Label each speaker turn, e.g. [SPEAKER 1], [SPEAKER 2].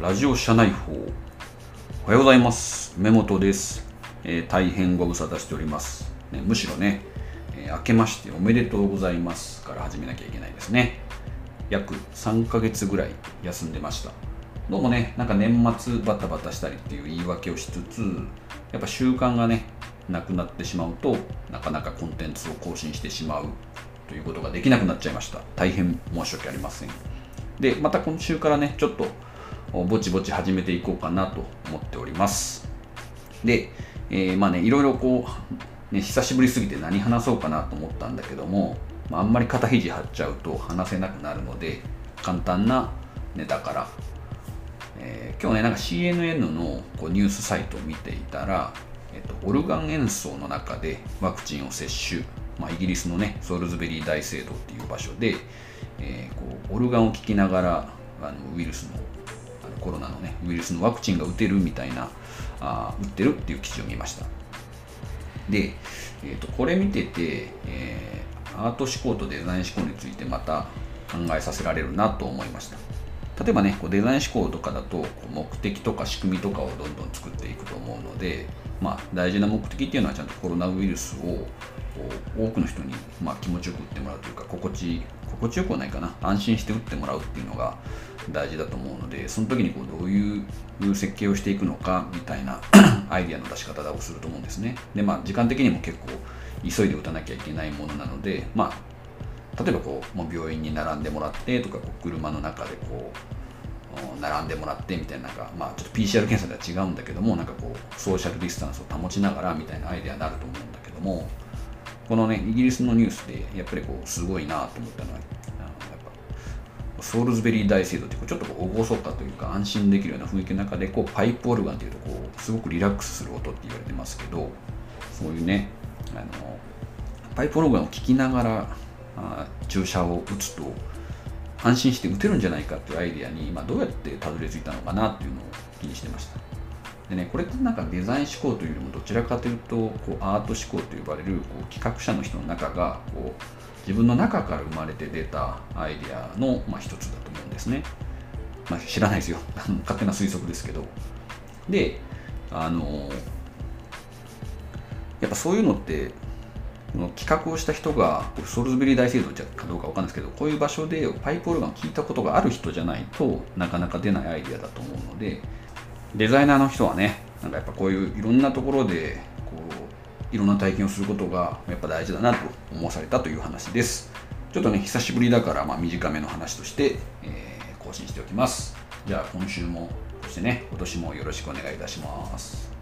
[SPEAKER 1] ラジオ社内報おはようございます。目本です、えー、大変ご無沙汰しております、ね、むしろね、えー、明けましておめでとうございます。から始めなきゃいけないですね。約3ヶ月ぐらい休んでました。どうもねなんか年末バタバタしたりっていう言い訳をしつつやっぱ習慣がねなくなってしまうとなかなかコンテンツを更新してしまう。ということができなくなっちゃいました。大変申し訳ありません。でまた今週からねちょっとぼちぼち始めていこうかなと思っております。で、えー、まあねいろいろこう、ね、久しぶりすぎて何話そうかなと思ったんだけども、まあ、あんまり肩肘張っちゃうと話せなくなるので簡単なネタから、えー、今日ねなんか CNN のこうニュースサイトを見ていたら、えっと、オルガン演奏の中でワクチンを接種。まあ、イギリスのねソルズベリー大聖堂っていう場所で、えー、こうオルガンを聴きながらあのウイルスのコロナのねウイルスのワクチンが打てるみたいなあ打ってるっていう記事を見ました。で、えーと、これ見てて、えー、アート思考とデザイン思考についてまた考えさせられるなと思いました。例えばねこうデザイン思考とかだと目的とか仕組みとかをどんどん作っていくと思うので、まあ、大事な目的っていうのはちゃんとコロナウイルスを多くの人にまあ気持ちよく打ってもらうというか心地心地よくはないかな。安心して打ってもらうっていうのが大事だと思うのでその時にこうどういう設計をしていくのかみたいな アイディアの出し方をすると思うんですね。でまあ時間的にも結構急いで打たなきゃいけないものなのでまあ例えばこうもう病院に並んでもらってとかこう車の中でこう並んでもらってみたいななんか、まあ、ちょっと PCR 検査では違うんだけどもなんかこうソーシャルディスタンスを保ちながらみたいなアイデアになると思うんだけどもこのねイギリスのニュースでやっぱりこうすごいなと思ったのはソウルズベリー大聖堂ってちょっと厳かというか安心できるような雰囲気の中でこうパイプオルガンっていうとこうすごくリラックスする音って言われてますけどそういうねあのパイプオルガンを聴きながらあ注射を打つと安心して打てるんじゃないかっていうアイデアに、ま、どうやってたどり着いたのかなっていうのを気にしてました。でねこれってなんかデザイン思考というよりもどちらかというとこうアート思考と呼ばれるこう企画者の人の中がこう自分の中から生まれて出たアイデアの、まあ、一つだと思うんですね、まあ、知らないですよ。勝手な推測ですけど。であのやっぱそういうのっての企画をした人がソルズベリー大聖堂かどうかわかんないですけどこういう場所でパイプオルガンを聞いたことがある人じゃないとなかなか出ないアイデアだと思うのでデザイナーの人はねなんかやっぱこういういろんなところでこういろんな体験をすることがやっぱ大事だなと思わされたという話です。ちょっとね久しぶりだからまあ短めの話として、えー、更新しておきます。じゃあ今週もそしてね今年もよろしくお願いいたします。